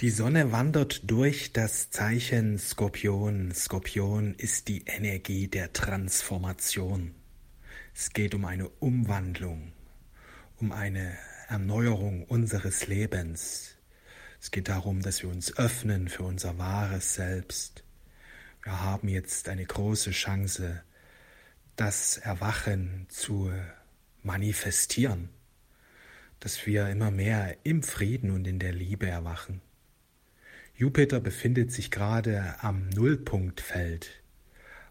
Die Sonne wandert durch das Zeichen Skorpion. Skorpion ist die Energie der Transformation. Es geht um eine Umwandlung, um eine Erneuerung unseres Lebens. Es geht darum, dass wir uns öffnen für unser wahres Selbst. Wir haben jetzt eine große Chance, das Erwachen zu manifestieren, dass wir immer mehr im Frieden und in der Liebe erwachen. Jupiter befindet sich gerade am Nullpunktfeld,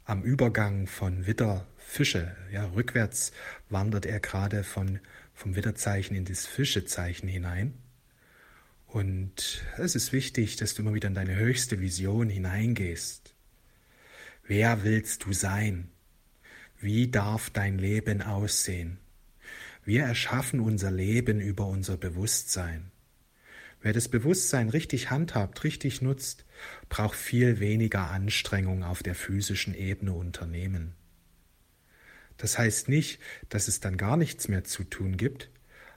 am Übergang von Widder Fische. Ja, rückwärts wandert er gerade von, vom Widderzeichen in das Fischezeichen hinein. Und es ist wichtig, dass du immer wieder in deine höchste Vision hineingehst. Wer willst du sein? Wie darf dein Leben aussehen? Wir erschaffen unser Leben über unser Bewusstsein. Wer das Bewusstsein richtig handhabt, richtig nutzt, braucht viel weniger Anstrengung auf der physischen Ebene unternehmen. Das heißt nicht, dass es dann gar nichts mehr zu tun gibt,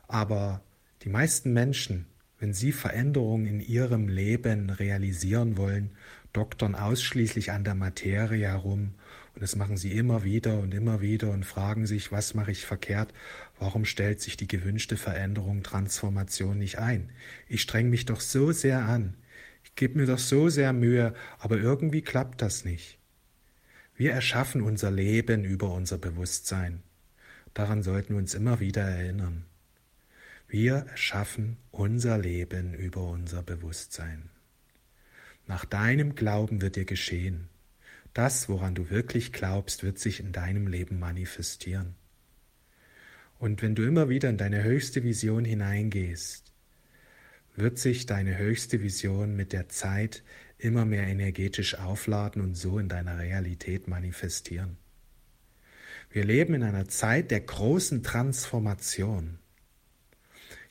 aber die meisten Menschen, wenn sie Veränderungen in ihrem Leben realisieren wollen, doktern ausschließlich an der Materie herum und das machen sie immer wieder und immer wieder und fragen sich, was mache ich verkehrt? Warum stellt sich die gewünschte Veränderung, Transformation nicht ein? Ich streng mich doch so sehr an. Ich gebe mir doch so sehr Mühe, aber irgendwie klappt das nicht. Wir erschaffen unser Leben über unser Bewusstsein. Daran sollten wir uns immer wieder erinnern. Wir erschaffen unser Leben über unser Bewusstsein. Nach deinem Glauben wird dir geschehen. Das, woran du wirklich glaubst, wird sich in deinem Leben manifestieren. Und wenn du immer wieder in deine höchste Vision hineingehst, wird sich deine höchste Vision mit der Zeit immer mehr energetisch aufladen und so in deiner Realität manifestieren. Wir leben in einer Zeit der großen Transformation.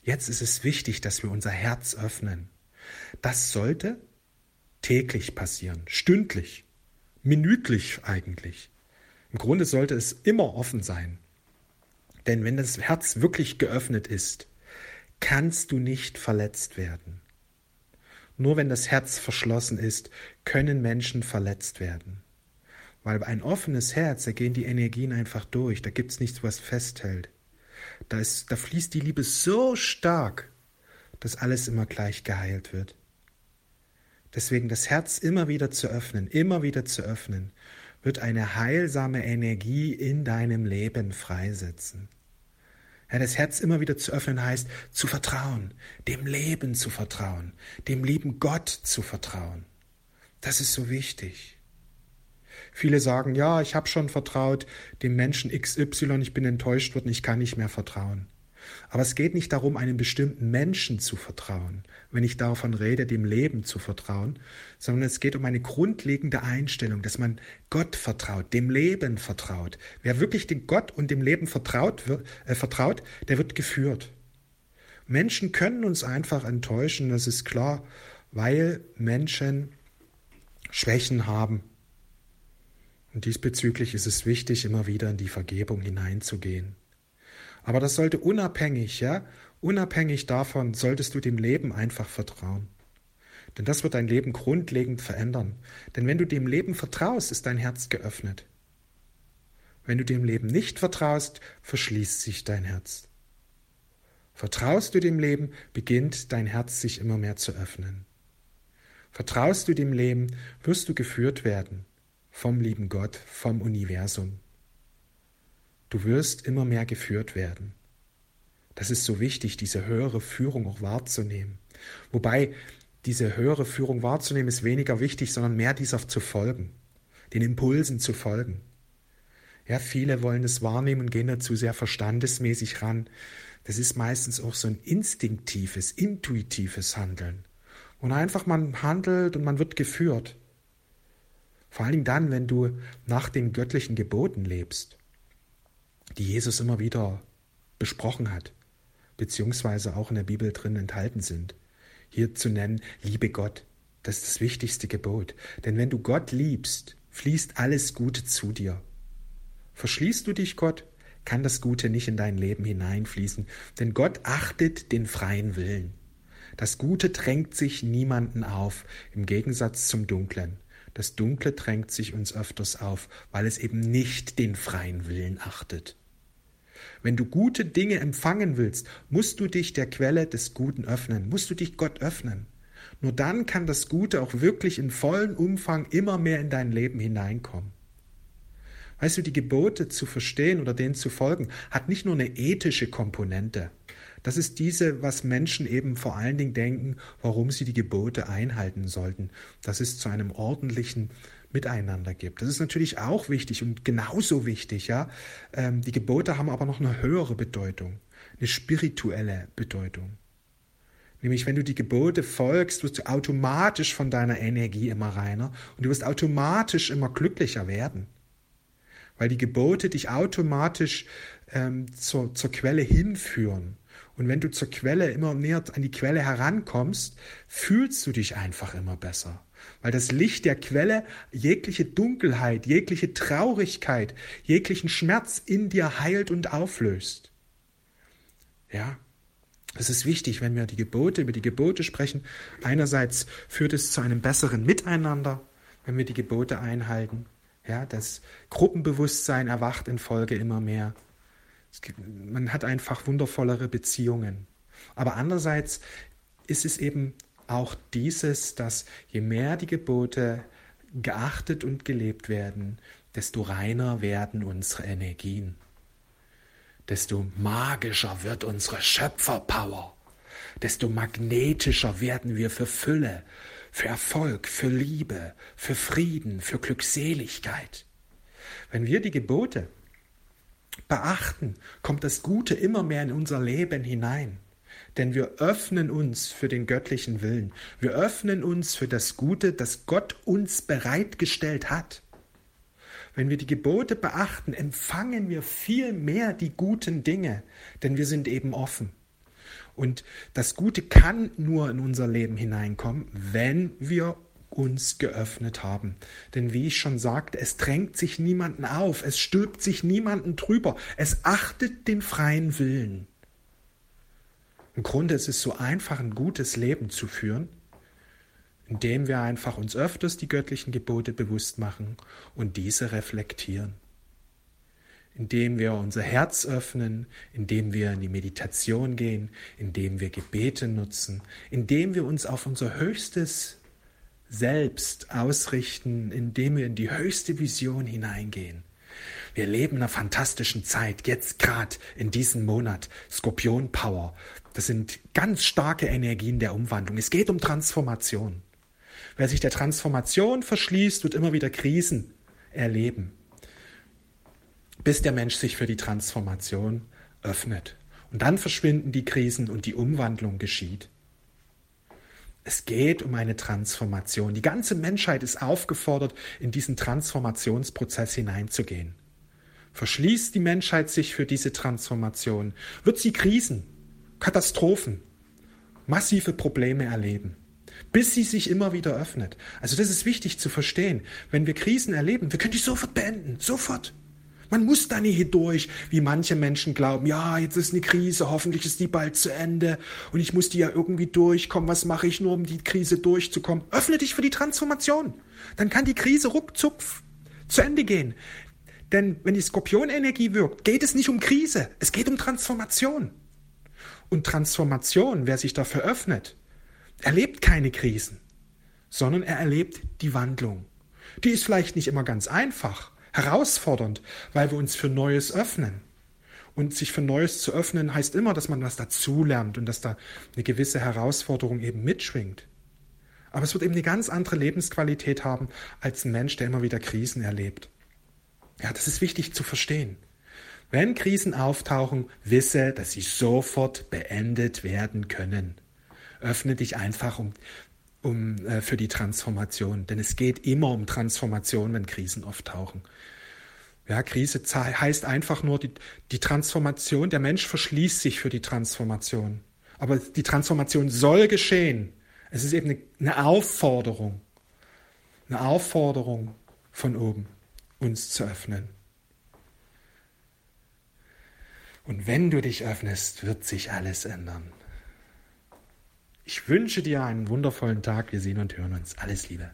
Jetzt ist es wichtig, dass wir unser Herz öffnen. Das sollte täglich passieren, stündlich minütlich eigentlich. Im Grunde sollte es immer offen sein. Denn wenn das Herz wirklich geöffnet ist, kannst du nicht verletzt werden. Nur wenn das Herz verschlossen ist, können Menschen verletzt werden. Weil ein offenes Herz, da gehen die Energien einfach durch, da gibt es nichts, was festhält. Da, ist, da fließt die Liebe so stark, dass alles immer gleich geheilt wird. Deswegen das Herz immer wieder zu öffnen, immer wieder zu öffnen, wird eine heilsame Energie in deinem Leben freisetzen. Ja, das Herz immer wieder zu öffnen heißt, zu vertrauen, dem Leben zu vertrauen, dem lieben Gott zu vertrauen. Das ist so wichtig. Viele sagen, ja, ich habe schon vertraut dem Menschen XY, ich bin enttäuscht worden, ich kann nicht mehr vertrauen. Aber es geht nicht darum, einem bestimmten Menschen zu vertrauen, wenn ich davon rede, dem Leben zu vertrauen, sondern es geht um eine grundlegende Einstellung, dass man Gott vertraut, dem Leben vertraut. Wer wirklich dem Gott und dem Leben vertraut, äh, vertraut, der wird geführt. Menschen können uns einfach enttäuschen, das ist klar, weil Menschen Schwächen haben. Und diesbezüglich ist es wichtig, immer wieder in die Vergebung hineinzugehen. Aber das sollte unabhängig, ja, unabhängig davon solltest du dem Leben einfach vertrauen. Denn das wird dein Leben grundlegend verändern. Denn wenn du dem Leben vertraust, ist dein Herz geöffnet. Wenn du dem Leben nicht vertraust, verschließt sich dein Herz. Vertraust du dem Leben, beginnt dein Herz sich immer mehr zu öffnen. Vertraust du dem Leben, wirst du geführt werden vom lieben Gott, vom Universum. Du wirst immer mehr geführt werden. Das ist so wichtig, diese höhere Führung auch wahrzunehmen. Wobei diese höhere Führung wahrzunehmen ist weniger wichtig, sondern mehr dieser zu folgen, den Impulsen zu folgen. Ja, viele wollen es wahrnehmen und gehen dazu sehr verstandesmäßig ran. Das ist meistens auch so ein instinktives, intuitives Handeln. Und einfach man handelt und man wird geführt. Vor allen Dingen dann, wenn du nach den göttlichen Geboten lebst die Jesus immer wieder besprochen hat, beziehungsweise auch in der Bibel drin enthalten sind. Hier zu nennen, liebe Gott, das ist das wichtigste Gebot. Denn wenn du Gott liebst, fließt alles Gute zu dir. Verschließt du dich Gott, kann das Gute nicht in dein Leben hineinfließen, denn Gott achtet den freien Willen. Das Gute drängt sich niemanden auf, im Gegensatz zum Dunklen. Das Dunkle drängt sich uns öfters auf, weil es eben nicht den freien Willen achtet. Wenn du gute Dinge empfangen willst, musst du dich der Quelle des Guten öffnen, musst du dich Gott öffnen. Nur dann kann das Gute auch wirklich in vollem Umfang immer mehr in dein Leben hineinkommen. Weißt du, die Gebote zu verstehen oder denen zu folgen, hat nicht nur eine ethische Komponente. Das ist diese, was Menschen eben vor allen Dingen denken, warum sie die Gebote einhalten sollten, dass es zu einem ordentlichen Miteinander gibt. Das ist natürlich auch wichtig und genauso wichtig, ja. Ähm, die Gebote haben aber noch eine höhere Bedeutung, eine spirituelle Bedeutung. Nämlich, wenn du die Gebote folgst, wirst du automatisch von deiner Energie immer reiner und du wirst automatisch immer glücklicher werden. Weil die Gebote dich automatisch ähm, zur, zur Quelle hinführen. Und wenn du zur Quelle immer näher an die Quelle herankommst, fühlst du dich einfach immer besser. Weil das Licht der Quelle jegliche Dunkelheit, jegliche Traurigkeit, jeglichen Schmerz in dir heilt und auflöst. Ja, es ist wichtig, wenn wir die Gebote, über die Gebote sprechen. Einerseits führt es zu einem besseren Miteinander, wenn wir die Gebote einhalten. Ja, das Gruppenbewusstsein erwacht in Folge immer mehr. Gibt, man hat einfach wundervollere Beziehungen. Aber andererseits ist es eben auch dieses, dass je mehr die Gebote geachtet und gelebt werden, desto reiner werden unsere Energien, desto magischer wird unsere Schöpferpower, desto magnetischer werden wir für Fülle, für Erfolg, für Liebe, für Frieden, für Glückseligkeit. Wenn wir die Gebote beachten, kommt das Gute immer mehr in unser Leben hinein. Denn wir öffnen uns für den göttlichen Willen. Wir öffnen uns für das Gute, das Gott uns bereitgestellt hat. Wenn wir die Gebote beachten, empfangen wir viel mehr die guten Dinge, denn wir sind eben offen. Und das Gute kann nur in unser Leben hineinkommen, wenn wir uns geöffnet haben. Denn wie ich schon sagte, es drängt sich niemanden auf, es stülpt sich niemanden drüber, es achtet den freien Willen. Im Grunde ist es so einfach, ein gutes Leben zu führen, indem wir einfach uns öfters die göttlichen Gebote bewusst machen und diese reflektieren. Indem wir unser Herz öffnen, indem wir in die Meditation gehen, indem wir Gebete nutzen, indem wir uns auf unser höchstes selbst ausrichten, indem wir in die höchste Vision hineingehen. Wir leben in einer fantastischen Zeit, jetzt gerade in diesem Monat. Skorpion Power. Das sind ganz starke Energien der Umwandlung. Es geht um Transformation. Wer sich der Transformation verschließt, wird immer wieder Krisen erleben, bis der Mensch sich für die Transformation öffnet. Und dann verschwinden die Krisen und die Umwandlung geschieht. Es geht um eine Transformation. Die ganze Menschheit ist aufgefordert, in diesen Transformationsprozess hineinzugehen. Verschließt die Menschheit sich für diese Transformation, wird sie Krisen, Katastrophen, massive Probleme erleben, bis sie sich immer wieder öffnet. Also das ist wichtig zu verstehen. Wenn wir Krisen erleben, wir können die sofort beenden, sofort. Man muss da nicht durch, wie manche Menschen glauben, ja, jetzt ist eine Krise, hoffentlich ist die bald zu Ende und ich muss die ja irgendwie durchkommen. Was mache ich nur, um die Krise durchzukommen? Öffne dich für die Transformation. Dann kann die Krise ruckzuck zu Ende gehen. Denn wenn die Skorpionenergie wirkt, geht es nicht um Krise, es geht um Transformation. Und Transformation, wer sich dafür öffnet, erlebt keine Krisen, sondern er erlebt die Wandlung. Die ist vielleicht nicht immer ganz einfach, herausfordernd, weil wir uns für Neues öffnen. Und sich für Neues zu öffnen heißt immer, dass man was dazulernt und dass da eine gewisse Herausforderung eben mitschwingt. Aber es wird eben eine ganz andere Lebensqualität haben als ein Mensch, der immer wieder Krisen erlebt. Ja, das ist wichtig zu verstehen. Wenn Krisen auftauchen, wisse, dass sie sofort beendet werden können. Öffne dich einfach um, um, äh, für die Transformation, denn es geht immer um Transformation, wenn Krisen auftauchen. Ja, Krise heißt einfach nur die, die Transformation. Der Mensch verschließt sich für die Transformation. Aber die Transformation soll geschehen. Es ist eben eine, eine Aufforderung. Eine Aufforderung von oben, uns zu öffnen. Und wenn du dich öffnest, wird sich alles ändern. Ich wünsche dir einen wundervollen Tag. Wir sehen und hören uns. Alles Liebe.